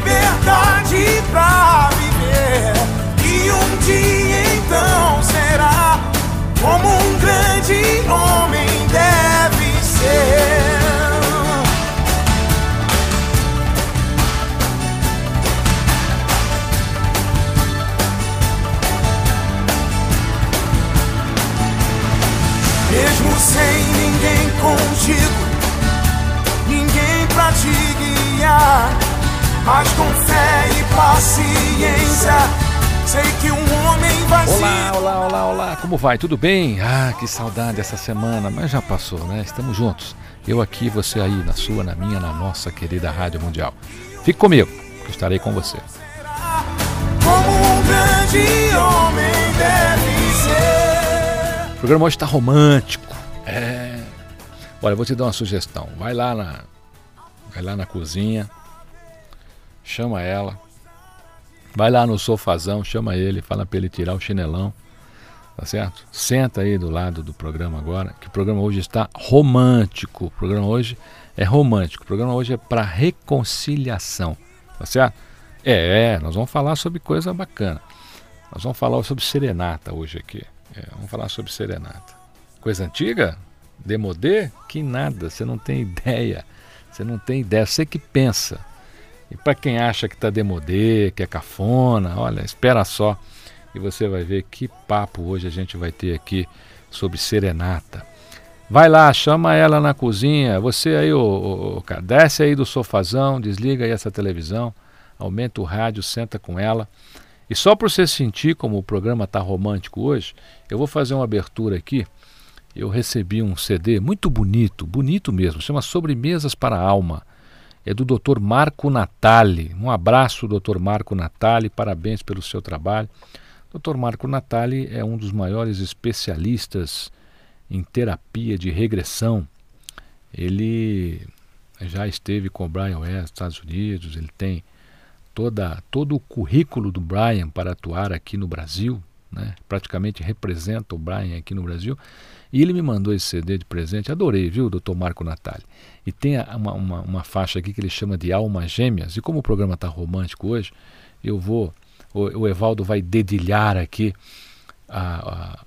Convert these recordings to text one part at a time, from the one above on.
liberdade pra viver. E um dia então será como um grande homem deve ser. Mesmo sem ninguém contigo, Mas com fé e paciência, sei que um homem vai Olá, olá, olá, olá, como vai? Tudo bem? Ah, que saudade essa semana, mas já passou, né? Estamos juntos. Eu aqui, você aí, na sua, na minha, na nossa querida Rádio Mundial. Fique comigo, que estarei com você. como um grande homem deve ser. O programa hoje está romântico. É. Olha, vou te dar uma sugestão. Vai lá na, vai lá na cozinha, chama ela. Vai lá no sofazão, chama ele, fala para ele tirar o chinelão. Tá certo? Senta aí do lado do programa agora, que o programa hoje está romântico. O programa hoje é romântico. O programa hoje é para reconciliação. Tá certo? É, é, nós vamos falar sobre coisa bacana. Nós vamos falar sobre serenata hoje aqui. É, vamos falar sobre serenata. Coisa antiga? Demodê? Que nada, você não tem ideia. Você não tem ideia, você que pensa. E para quem acha que tá demodê, que é cafona, olha, espera só e você vai ver que papo hoje a gente vai ter aqui sobre serenata. Vai lá, chama ela na cozinha. Você aí, ô, ô, ô, cara, desce aí do sofazão, desliga aí essa televisão, aumenta o rádio, senta com ela. E só para você sentir como o programa tá romântico hoje, eu vou fazer uma abertura aqui. Eu recebi um CD muito bonito, bonito mesmo, chama Sobremesas para a Alma. É do Dr. Marco Natali. Um abraço, Dr. Marco Natali, parabéns pelo seu trabalho. Dr. Marco Natali é um dos maiores especialistas em terapia de regressão. Ele já esteve com o Brian West nos Estados Unidos, ele tem toda, todo o currículo do Brian para atuar aqui no Brasil, né? praticamente representa o Brian aqui no Brasil. E ele me mandou esse CD de presente, adorei, viu, doutor Marco Natali. E tem uma, uma, uma faixa aqui que ele chama de Almas Gêmeas, e como o programa está romântico hoje, eu vou, o, o Evaldo vai dedilhar aqui a-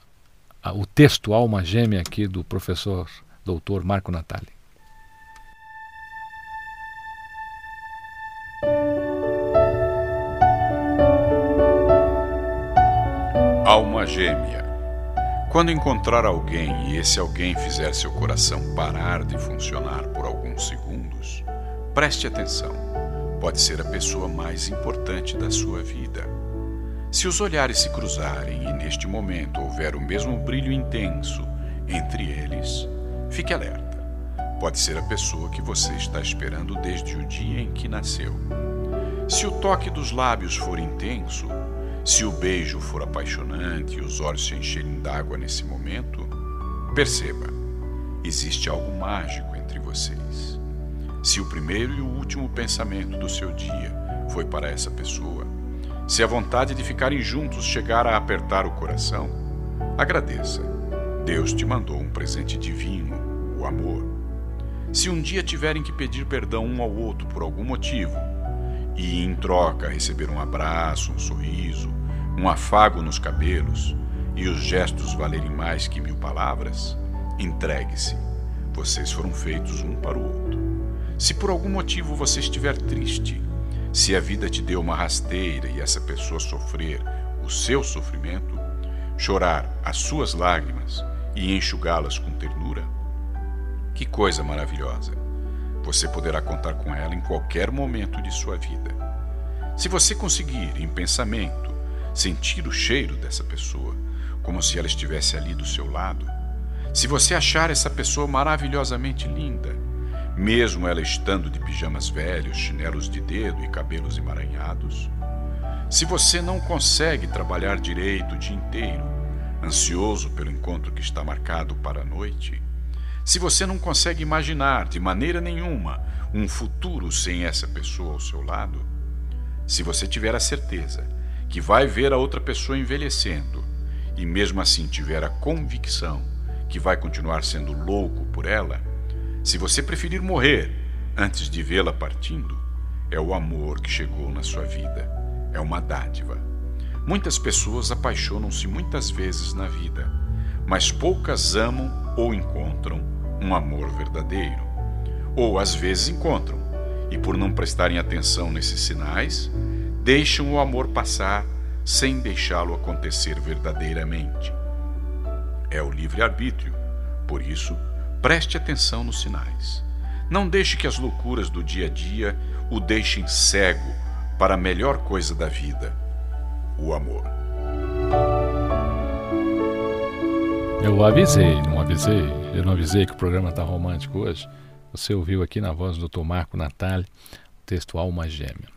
a- a- o texto Alma Gêmea aqui do professor doutor Marco Natali. Gêmea. Quando encontrar alguém e esse alguém fizer seu coração parar de funcionar por alguns segundos, preste atenção. Pode ser a pessoa mais importante da sua vida. Se os olhares se cruzarem e neste momento houver o mesmo brilho intenso entre eles, fique alerta. Pode ser a pessoa que você está esperando desde o dia em que nasceu. Se o toque dos lábios for intenso, se o beijo for apaixonante e os olhos se encherem d'água nesse momento, perceba, existe algo mágico entre vocês. Se o primeiro e o último pensamento do seu dia foi para essa pessoa, se a vontade de ficarem juntos chegar a apertar o coração, agradeça. Deus te mandou um presente divino, o amor. Se um dia tiverem que pedir perdão um ao outro por algum motivo, e em troca receber um abraço, um sorriso, um afago nos cabelos e os gestos valerem mais que mil palavras, entregue-se, Vocês foram feitos um para o outro. Se por algum motivo você estiver triste, se a vida te deu uma rasteira e essa pessoa sofrer o seu sofrimento, chorar as suas lágrimas e enxugá-las com ternura, que coisa maravilhosa! Você poderá contar com ela em qualquer momento de sua vida. Se você conseguir, em pensamento, sentir o cheiro dessa pessoa, como se ela estivesse ali do seu lado, se você achar essa pessoa maravilhosamente linda, mesmo ela estando de pijamas velhos, chinelos de dedo e cabelos emaranhados, se você não consegue trabalhar direito o dia inteiro, ansioso pelo encontro que está marcado para a noite, se você não consegue imaginar de maneira nenhuma um futuro sem essa pessoa ao seu lado, se você tiver a certeza que vai ver a outra pessoa envelhecendo e mesmo assim tiver a convicção que vai continuar sendo louco por ela, se você preferir morrer antes de vê-la partindo, é o amor que chegou na sua vida, é uma dádiva. Muitas pessoas apaixonam-se muitas vezes na vida, mas poucas amam ou encontram um amor verdadeiro. Ou às vezes encontram, e por não prestarem atenção nesses sinais, deixam o amor passar sem deixá-lo acontecer verdadeiramente. É o livre-arbítrio, por isso, preste atenção nos sinais. Não deixe que as loucuras do dia a dia o deixem cego para a melhor coisa da vida, o amor. Eu avisei, não avisei? Eu não avisei que o programa está romântico hoje? Você ouviu aqui na voz do Dr. Marco Natali, o texto Alma Gêmea.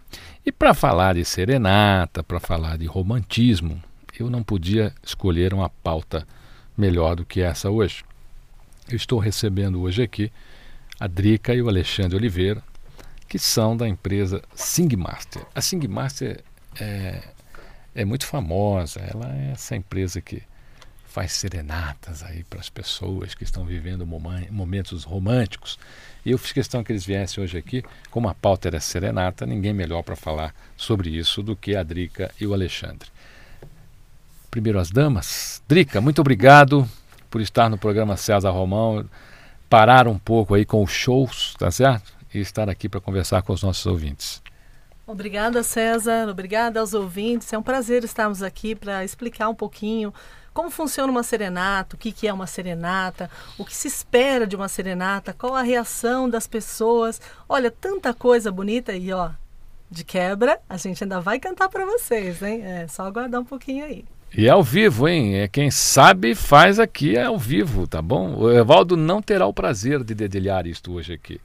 E para falar de serenata, para falar de romantismo, eu não podia escolher uma pauta melhor do que essa hoje. Eu estou recebendo hoje aqui a Drica e o Alexandre Oliveira, que são da empresa Singmaster. A Singmaster é, é muito famosa, ela é essa empresa que faz serenatas aí para as pessoas que estão vivendo momentos românticos. E eu fiz questão que eles viessem hoje aqui, como a pauta era serenata, ninguém melhor para falar sobre isso do que a Drica e o Alexandre. Primeiro as damas. Drica, muito obrigado por estar no programa César Romão, parar um pouco aí com os shows, tá certo? E estar aqui para conversar com os nossos ouvintes. Obrigada, César. Obrigada aos ouvintes. É um prazer estarmos aqui para explicar um pouquinho como funciona uma serenata, o que, que é uma serenata, o que se espera de uma serenata, qual a reação das pessoas. Olha, tanta coisa bonita e ó, de quebra, a gente ainda vai cantar para vocês, hein? É só aguardar um pouquinho aí. E é ao vivo, hein? É quem sabe faz aqui é ao vivo, tá bom? O Evaldo não terá o prazer de dedilhar isto hoje aqui.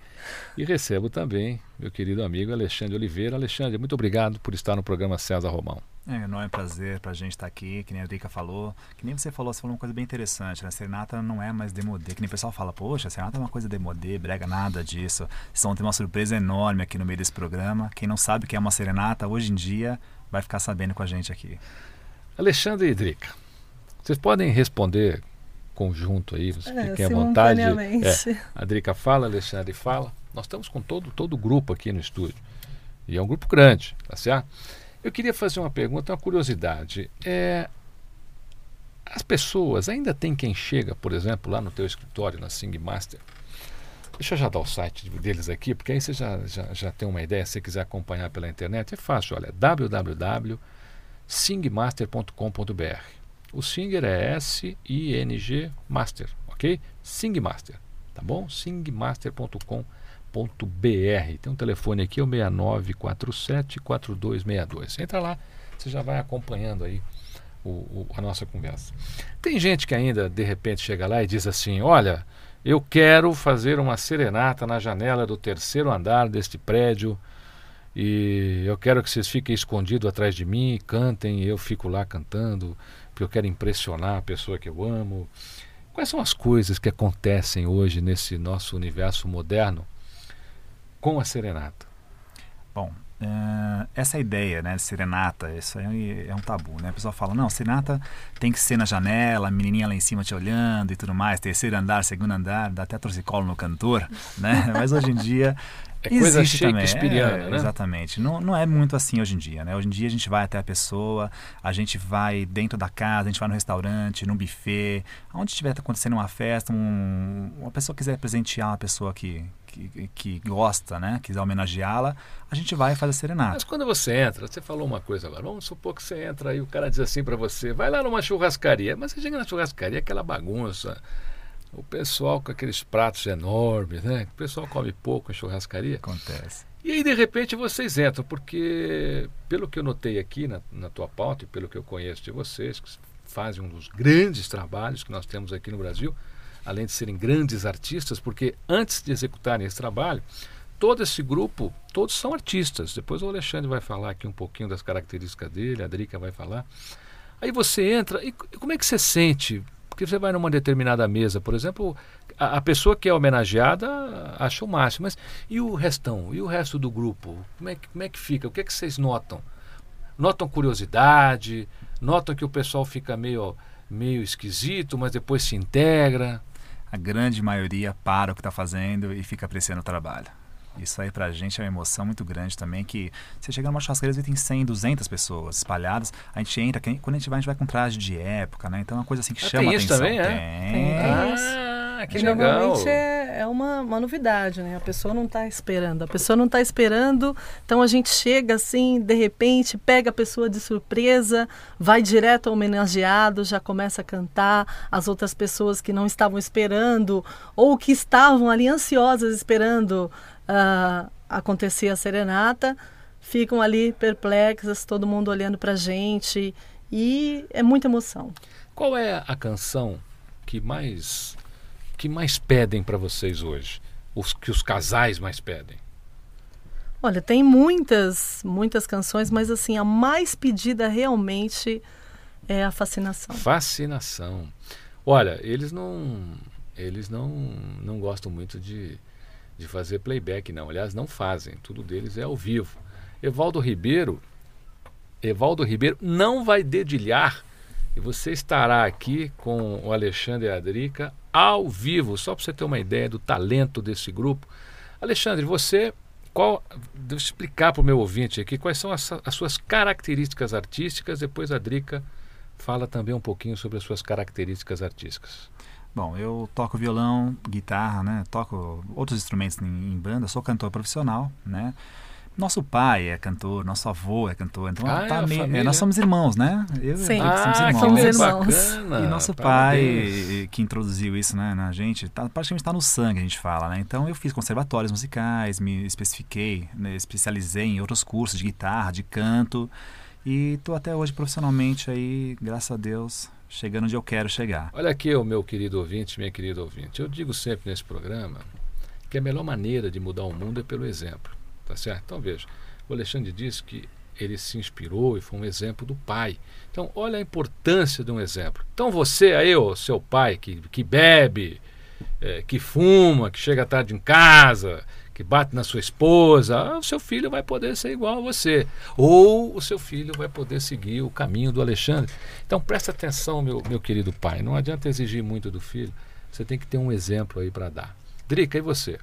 E recebo também meu querido amigo Alexandre Oliveira. Alexandre, muito obrigado por estar no programa César Romão. É, não é um prazer para a gente estar aqui, que nem a Drica falou. Que nem você falou, você falou uma coisa bem interessante, né? A serenata não é mais demodê. Que nem o pessoal fala, poxa, a serenata é uma coisa demodê, brega nada disso. Vocês vão ter uma surpresa enorme aqui no meio desse programa. Quem não sabe o que é uma serenata, hoje em dia, vai ficar sabendo com a gente aqui. Alexandre e Drica, vocês podem responder conjunto aí, vocês é, fiquem à vontade. É, a Drica fala, Alexandre fala. Nós estamos com todo, todo o grupo aqui no estúdio. E é um grupo grande, tá certo? Eu queria fazer uma pergunta, uma curiosidade. É, as pessoas, ainda tem quem chega, por exemplo, lá no teu escritório, na Sing Master. Deixa eu já dar o site deles aqui, porque aí você já, já, já tem uma ideia, se você quiser acompanhar pela internet, é fácil, olha, www.singmaster.com.br. O Singer é S-I-N-G Master, ok? Singmaster, tá bom? singmaster.com.br br Tem um telefone aqui, é o 6947-4262. Entra lá, você já vai acompanhando aí o, o, a nossa conversa. Tem gente que ainda, de repente, chega lá e diz assim: Olha, eu quero fazer uma serenata na janela do terceiro andar deste prédio e eu quero que vocês fiquem escondidos atrás de mim, cantem, eu fico lá cantando, porque eu quero impressionar a pessoa que eu amo. Quais são as coisas que acontecem hoje nesse nosso universo moderno com a serenata? Bom, uh, essa ideia, né, de serenata, isso é, é um tabu, né? A pessoa fala, não, serenata tem que ser na janela, a menininha lá em cima te olhando e tudo mais, terceiro andar, segundo andar, dá até torcicolo no cantor, né? Mas hoje em dia é coisa Existe também, é, né? Exatamente. Não, não é muito assim hoje em dia, né? Hoje em dia a gente vai até a pessoa, a gente vai dentro da casa, a gente vai no restaurante, num buffet, onde estiver acontecendo uma festa, um, uma pessoa quiser presentear uma pessoa que, que, que gosta, né? Quiser homenageá-la, a gente vai e faz a serenata. Mas quando você entra, você falou uma coisa agora, vamos supor que você entra e o cara diz assim para você, vai lá numa churrascaria, mas você chega na churrascaria, aquela bagunça, o pessoal com aqueles pratos enormes, né? O pessoal come pouco em churrascaria. Acontece. E aí, de repente, vocês entram, porque, pelo que eu notei aqui na, na tua pauta e pelo que eu conheço de vocês, que fazem um dos grandes trabalhos que nós temos aqui no Brasil, além de serem grandes artistas, porque antes de executarem esse trabalho, todo esse grupo, todos são artistas. Depois o Alexandre vai falar aqui um pouquinho das características dele, a Drica vai falar. Aí você entra, e como é que você sente porque você vai numa determinada mesa, por exemplo, a, a, pessoa que é homenageada acha o máximo, mas e o restão? E o resto do grupo? Como é que, como é que fica? O que é que vocês notam? Notam curiosidade? Notam que o pessoal fica meio, meio esquisito, mas depois se integra? A grande maioria para o que está fazendo e fica apreciando o trabalho. Isso aí pra gente é uma emoção muito grande também, que você chega numa churrasqueira e tem 100, 200 pessoas espalhadas, a gente entra, quando a gente vai, a gente vai com traje de época, né? Então é uma coisa assim que ah, chama tem isso atenção. Também, é? Tem. Ah, que legal. Normalmente é, é uma, uma novidade, né? A pessoa não está esperando. A pessoa não está esperando, então a gente chega assim, de repente, pega a pessoa de surpresa, vai direto ao homenageado, já começa a cantar, as outras pessoas que não estavam esperando ou que estavam ali ansiosas esperando uh, acontecer a serenata, ficam ali perplexas, todo mundo olhando para a gente e é muita emoção. Qual é a canção que mais que mais pedem para vocês hoje? Os que os casais mais pedem? Olha, tem muitas, muitas canções, mas assim, a mais pedida realmente é a fascinação. Fascinação. Olha, eles não eles não não gostam muito de de fazer playback, não. Aliás, não fazem. Tudo deles é ao vivo. Evaldo Ribeiro, Evaldo Ribeiro não vai dedilhar e você estará aqui com o Alexandre Adrica ao vivo, só para você ter uma ideia do talento desse grupo. Alexandre, você qual, eu explicar para o meu ouvinte aqui quais são as, as, suas características artísticas. Depois a Drica fala também um pouquinho sobre as suas características artísticas. Bom, eu toco violão, guitarra, né? Toco outros instrumentos em, em banda, sou cantor profissional, né? Nosso pai é cantor, nosso avô é cantor, então ah, tá é meio, é, nós somos irmãos, né? Eu Sim. E ah, somos irmãos. Somos irmãos. E nosso pai que introduziu isso né, na gente, tá, praticamente está no sangue, a gente fala, né? Então eu fiz conservatórios musicais, me especifiquei, né, especializei em outros cursos de guitarra, de canto e estou até hoje profissionalmente aí, graças a Deus, chegando onde eu quero chegar. Olha aqui, o meu querido ouvinte, minha querida ouvinte. Eu digo sempre nesse programa que a melhor maneira de mudar o mundo é pelo exemplo, tá certo? Então veja, o Alexandre disse que ele se inspirou e foi um exemplo do pai. Então, olha a importância de um exemplo. Então, você aí, o seu pai que, que bebe, é, que fuma, que chega tarde em casa, que bate na sua esposa, ah, o seu filho vai poder ser igual a você. Ou o seu filho vai poder seguir o caminho do Alexandre. Então presta atenção, meu, meu querido pai. Não adianta exigir muito do filho. Você tem que ter um exemplo aí para dar. Drica, e você?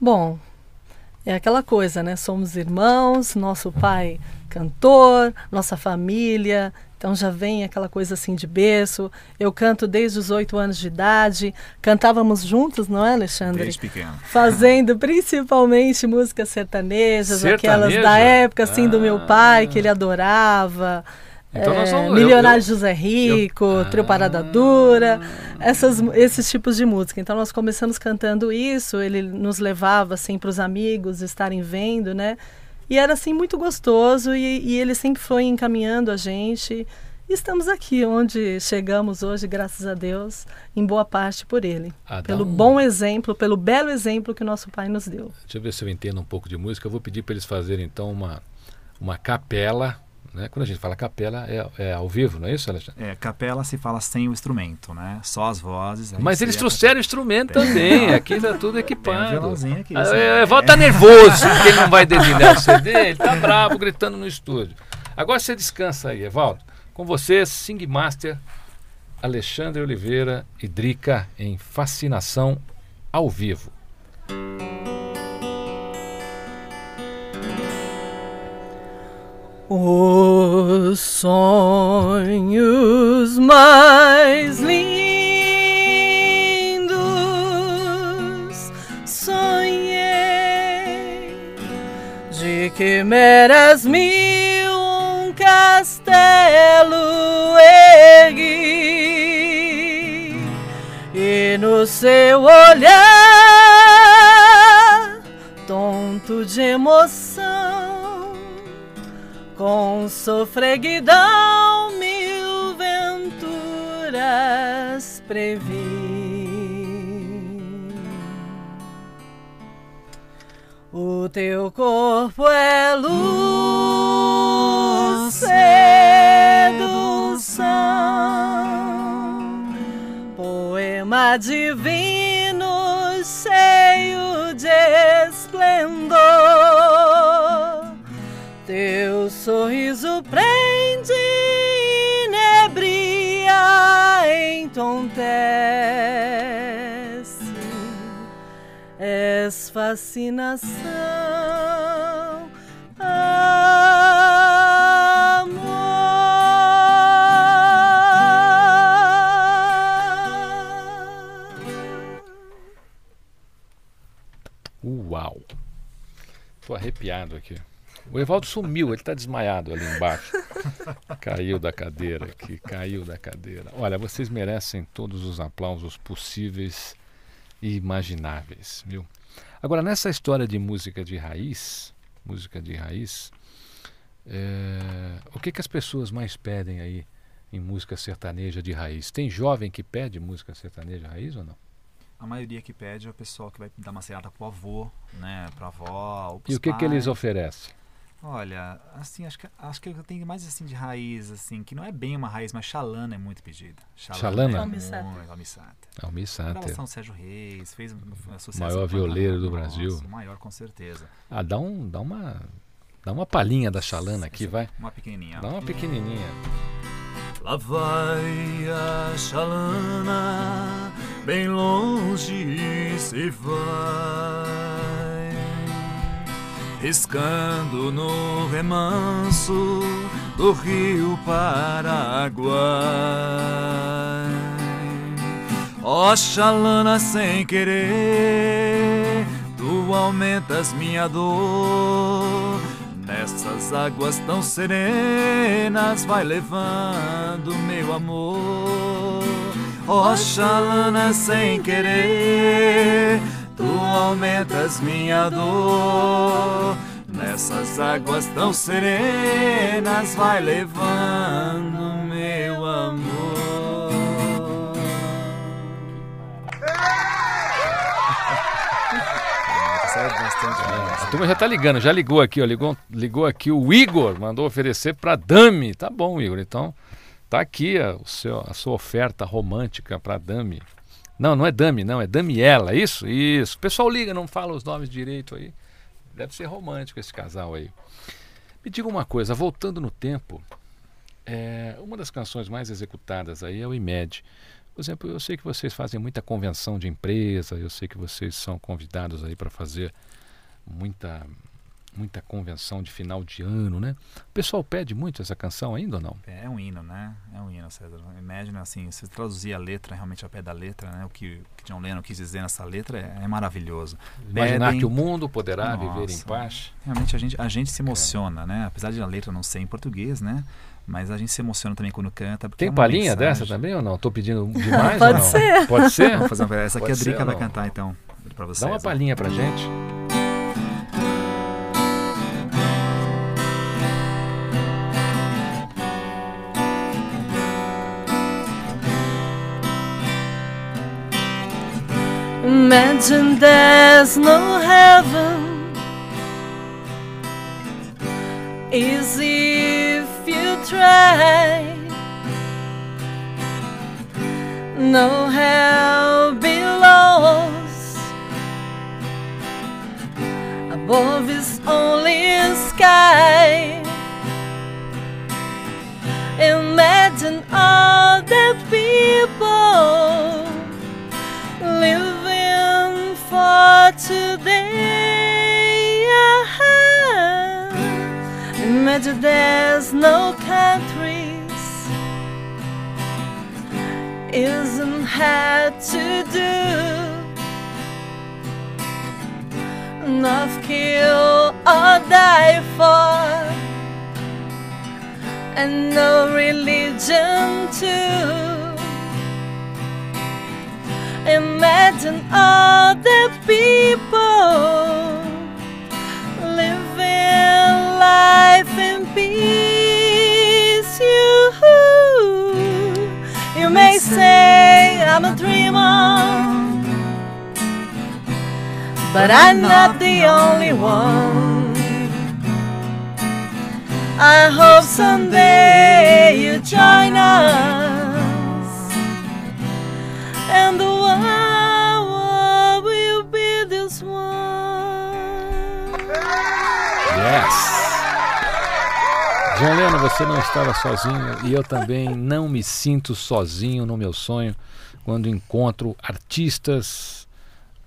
Bom, é aquela coisa, né? Somos irmãos, nosso pai cantor, nossa família, então já vem aquela coisa assim de berço. Eu canto desde os oito anos de idade. Cantávamos juntos, não é, Alexandre? Desde pequeno. Fazendo principalmente músicas sertanejas, Sertaneja? aquelas da época assim ah. do meu pai, que ele adorava. Então é, vamos, Milionário eu, José Rico, eu, Trio Parada ah, Dura, essas, esses tipos de música. Então nós começamos cantando isso, ele nos levava assim para os amigos estarem vendo, né? E era assim muito gostoso e, e ele sempre foi encaminhando a gente. E estamos aqui onde chegamos hoje, graças a Deus, em boa parte por ele. Ah, pelo um... bom exemplo, pelo belo exemplo que nosso pai nos deu. Deixa eu ver se eu entendo um pouco de música. Eu vou pedir para eles fazerem então uma, uma capela, né? Quando a gente fala capela, é, é ao vivo, não é isso, Alexandre? É, capela se fala sem o instrumento, né? Só as vozes. Mas eles trouxeram o instrumento Tem. também, aqui tá tudo um equipado. violãozinho aqui. Ah, sim. é, Evaldo tá nervoso porque ele não vai dedilhar o CD, ele tá bravo gritando no estúdio. Agora você descansa aí, Evaldo. Com você, Sing Master, Alexandre Oliveira e Drica em Fascinação ao vivo. Os sonhos mais lindos. Sonhei de quimeras mil um castelo ergui. E no seu olhar tonto de emoção com sofreguidão mil venturas previ. O teu corpo é luz, sedução, poema divino cheio de esplendor. Teu sorriso prende, inebria, entontece. És fascinação, amor. Uau! Tô arrepiado aqui. O Evaldo sumiu, ele tá desmaiado ali embaixo. Caiu da cadeira aqui, caiu da cadeira. Olha, vocês merecem todos os aplausos possíveis e imagináveis, viu? Agora, nessa história de música de raiz, música de raiz, é, o que, que as pessoas mais pedem aí em música sertaneja de raiz? Tem jovem que pede música sertaneja raiz ou não? A maioria que pede é o pessoal que vai dar uma ceada pro avô, né? Pra avó, E o que, que eles pais. oferecem? Olha, assim, acho que, acho que eu tenho mais assim de raiz, assim, que não é bem uma raiz, mas xalana é muito pedida. Xalana? É Almissata. muito, almissata. Sater. Gravação do Sérgio Reis, fez uma sucesso. Maior violeiro do Nossa, Brasil. O maior, com certeza. Ah, dá, um, dá, uma, dá uma palhinha da Xalana aqui, vai. Uma pequenininha. Dá uma pequenininha. Lá vai a chalana, bem longe se vai, riscando no remanso do rio Paraguai. Ó chalana sem querer, tu aumentas minha dor. Nessas águas tão serenas vai levando meu amor. Ó chalana sem querer, tu aumentas minha dor. Nessas águas tão serenas vai levando meu amor. A turma já tá ligando, já ligou aqui, ó. Ligou, ligou aqui o Igor, mandou oferecer pra Dami. Tá bom, Igor. Então, tá aqui a, o seu, a sua oferta romântica pra Dami. Não, não é Dami, não, é Damiela, isso? Isso. O pessoal liga, não fala os nomes direito aí. Deve ser romântico esse casal aí. Me diga uma coisa, voltando no tempo, é, uma das canções mais executadas aí é o IMED. Por exemplo, eu sei que vocês fazem muita convenção de empresa, eu sei que vocês são convidados aí para fazer muita muita convenção de final de ano, né? O pessoal pede muito essa canção ainda ou não? É um hino, né? É um hino, César. Imagina assim, se traduzir a letra realmente ao pé da letra, né? O que, o que John Lennon quis dizer nessa letra é, é maravilhoso. Imaginar Pedem- que o mundo poderá viver em Nossa. paz. Realmente a gente, a gente se emociona, né? Apesar de a letra não ser em português, né? Mas a gente se emociona também quando canta. porque Tem é palhinha mensagem. dessa também ou não? Estou pedindo demais Pode ou não? ser. Pode ser? Vamos fazer uma, essa aqui Pode a Drica vai cantar então vocês. Dá uma ó. palhinha pra gente. Imagine there's no heaven. Is if you try. No hell below. Above is only sky. Imagine all today. Uh-huh. Imagine there's no countries, isn't hard to do. Not kill or die for, and no religion too. Imagine all the people living life in peace. You, you may say I'm a dreamer, but I'm not the only one. I hope someday you join us, você não estava sozinho e eu também não me sinto sozinho no meu sonho quando encontro artistas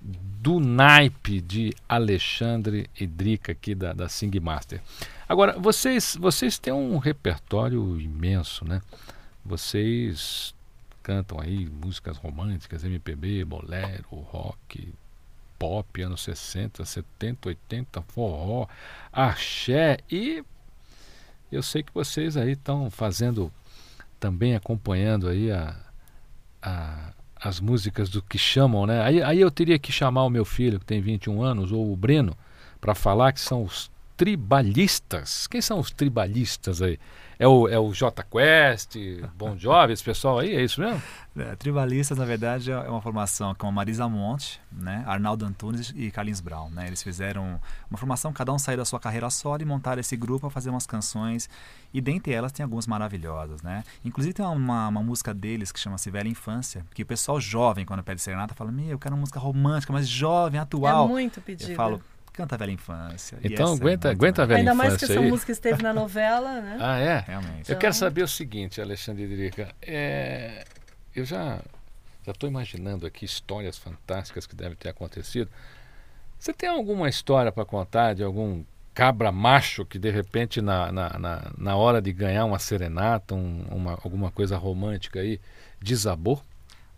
do naipe de Alexandre e Drica aqui da, da Sing Master. Agora, vocês, vocês têm um repertório imenso, né? Vocês cantam aí músicas românticas, MPB, bolero, rock, pop, anos 60, 70, 80, forró, axé e eu sei que vocês aí estão fazendo também acompanhando aí a, a, as músicas do que chamam, né? Aí, aí eu teria que chamar o meu filho, que tem 21 anos, ou o Breno, para falar que são os tribalistas. Quem são os tribalistas aí? É o, é o J Quest, Bon Jovi, esse pessoal aí, é isso mesmo? É, Tribalistas, na verdade, é uma formação com a Marisa Monte, né, Arnaldo Antunes e Carlinhos Brown. Né? Eles fizeram uma formação, cada um saiu da sua carreira solo e montaram esse grupo para fazer umas canções. E dentre elas tem algumas maravilhosas. Né? Inclusive tem uma, uma música deles que chama-se Velha Infância, que o pessoal jovem, quando pede serenata, fala: Meu, eu quero uma música romântica, mas jovem, atual. É muito pedido. Eu falo, canta a velha infância. Então essa é aguenta, aguenta a velha Ainda mais que infância essa aí. música esteve na novela, né? Ah, é? Realmente. Eu quero saber o seguinte, Alexandre Drica. É, eu já já estou imaginando aqui histórias fantásticas que devem ter acontecido. Você tem alguma história para contar de algum cabra macho que de repente na, na, na, na hora de ganhar uma serenata, um- uma, alguma coisa romântica aí, desabou?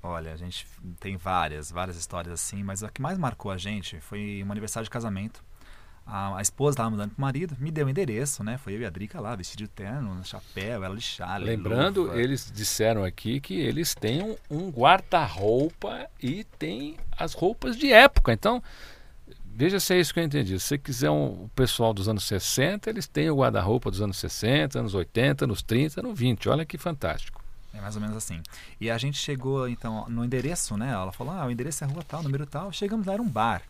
Olha, a gente tem várias, várias histórias assim, mas a que mais marcou a gente foi um aniversário de casamento. A, a esposa estava mudando pro marido, me deu o endereço, né? Foi eu e a Drica lá, vestido de terno, chapéu, ela de chale. Lembrando, luva. eles disseram aqui que eles têm um, um guarda-roupa e tem as roupas de época. Então, veja se é isso que eu entendi. Se você quiser um, o pessoal dos anos 60, eles têm o guarda-roupa dos anos 60, anos 80, anos 30, anos 20. Olha que fantástico. É mais ou menos assim. E a gente chegou, então, no endereço, né? Ela falou, ah, o endereço é rua tal, número tal. Chegamos lá, era um bar.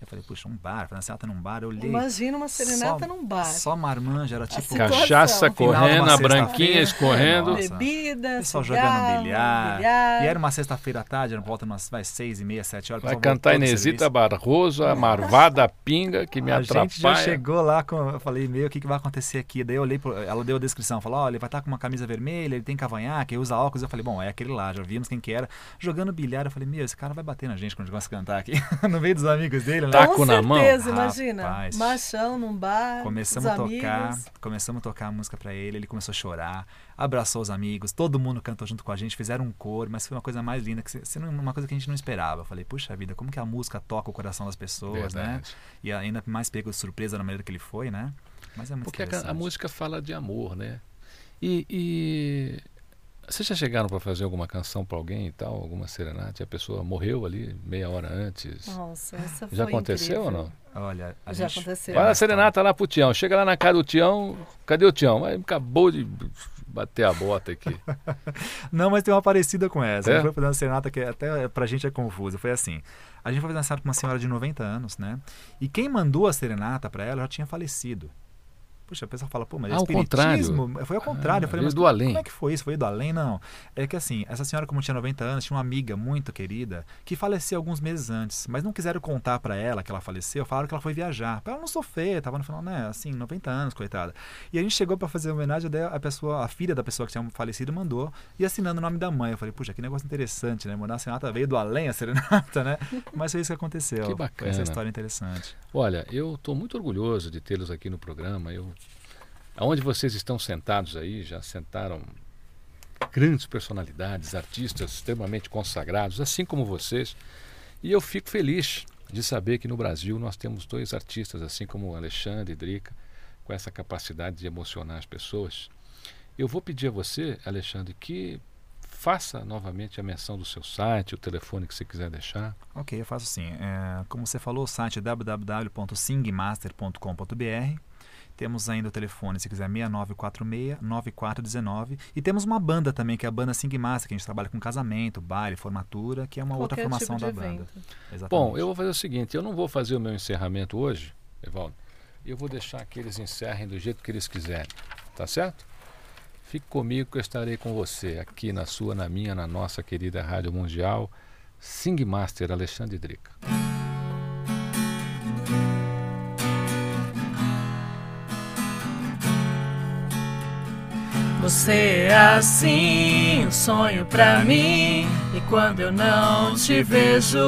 Eu falei, puxa, um bar, Franciata num bar, eu olhei. Imagina uma serenata só, num bar. Só marmanja, era tipo... Cachaça correndo, uma a branquinha escorrendo. Nossa. Bebida, pessoal jogando bilhar. bilhar. E era uma sexta-feira à tarde, era volta umas vai, seis e meia, sete horas. Vai cantar Inesita. Barroso, a Marvada Pinga, que me a atrapalha. gente já chegou lá, com, eu falei, meu, o que, que vai acontecer aqui? Daí eu olhei, pro, ela deu a descrição, falou, olha, ele vai estar com uma camisa vermelha, ele tem cavanhaque, ele usa óculos. Eu falei, bom, é aquele lá, já vimos quem que era. Jogando bilhar, eu falei, meu, esse cara vai bater na gente quando a gente começa a cantar aqui, no meio dos amigos dele, né? Taco Com na mão. certeza, imagina. Rapaz. Machão num bar, Começamos os a tocar, amigos. começamos a tocar a música pra ele, ele começou a chorar, abraçou os amigos, todo mundo cantou junto com a gente, fizeram um coro, mas foi uma coisa mais linda, que uma coisa que a gente não esperava. Eu falei, puxa vida, como que a música toca o coração das pessoas, né? Verdade. E ainda mais pego de surpresa na maneira que ele foi, né? Mas é muito Porque a, a música fala de amor, né? E, e vocês já chegaram para fazer alguma canção para alguém e tal, alguma serenata? E a pessoa morreu ali meia hora antes. Nossa, essa já foi aconteceu incrível. ou não? Olha, a Já gente... aconteceu. Vai É na uma serenata lá pro Tião. Chega lá na casa do Tião. Cadê o Tião? Aí acabou de bater a bota aqui. Não, mas tem uma parecida com essa. É? A gente foi fazer uma serenata que até pra gente é confusa. Foi assim. A gente foi fazer uma serenata com uma senhora de 90 anos, né? E quem mandou a serenata pra ela já tinha falecido. Puxa, a pessoa fala, pô, mas ah, espiritismo? Contrário. Foi ao contrário. Ah, eu falei, mas do além. como é que foi isso? Foi do além? Não. É que assim, essa senhora, como tinha 90 anos, tinha uma amiga muito querida que faleceu alguns meses antes, mas não quiseram contar para ela que ela faleceu, falaram que ela foi viajar. Pra ela não sofrer, tava no final, né, assim, 90 anos, coitada. E a gente chegou para fazer homenagem, daí a pessoa, a filha da pessoa que tinha falecido mandou, e assinando o nome da mãe. Eu falei, puxa, que negócio interessante, né? Mandar a serenata veio do além, a serenata, né? Mas foi isso que aconteceu. Que bacana. Essa história interessante. Olha, eu estou muito orgulhoso de tê-los aqui no programa. Eu Aonde vocês estão sentados aí, já sentaram grandes personalidades, artistas extremamente consagrados, assim como vocês. E eu fico feliz de saber que no Brasil nós temos dois artistas, assim como Alexandre e Drica, com essa capacidade de emocionar as pessoas. Eu vou pedir a você, Alexandre, que faça novamente a menção do seu site, o telefone que você quiser deixar. Ok, eu faço sim. É, como você falou, o site é www.singmaster.com.br temos ainda o telefone, se quiser, 6946-9419. E temos uma banda também, que é a banda Sing Master, que a gente trabalha com casamento, baile, formatura, que é uma Qualquer outra formação tipo da banda. Exatamente. Bom, eu vou fazer o seguinte: eu não vou fazer o meu encerramento hoje, Evaldo. Eu vou deixar que eles encerrem do jeito que eles quiserem. Tá certo? Fique comigo que eu estarei com você aqui na sua, na minha, na nossa querida Rádio Mundial. Sing Master Alexandre Drica. Você é assim, um sonho pra mim. E quando eu não te vejo,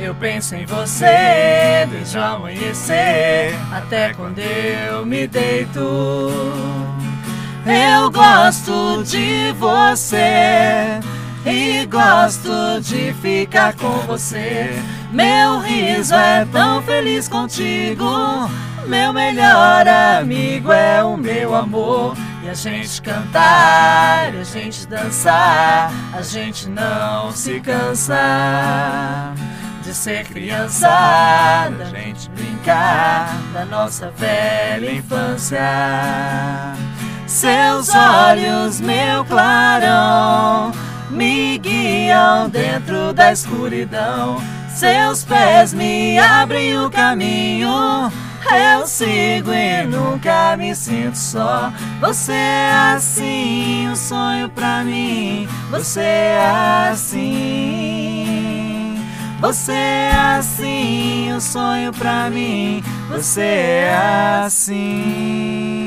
eu penso em você desde o amanhecer até quando eu me deito. Eu gosto de você e gosto de ficar com você. Meu riso é tão feliz contigo. Meu melhor amigo é o meu amor. E a gente cantar, e a gente dançar, a gente não se cansa de ser criança, da gente brincar da nossa velha infância. Seus olhos, meu clarão, me guiam dentro da escuridão. Seus pés me abrem o caminho eu sigo e nunca me sinto só. Você é assim, um sonho pra mim. Você é assim. Você é assim, um sonho pra mim. Você é assim.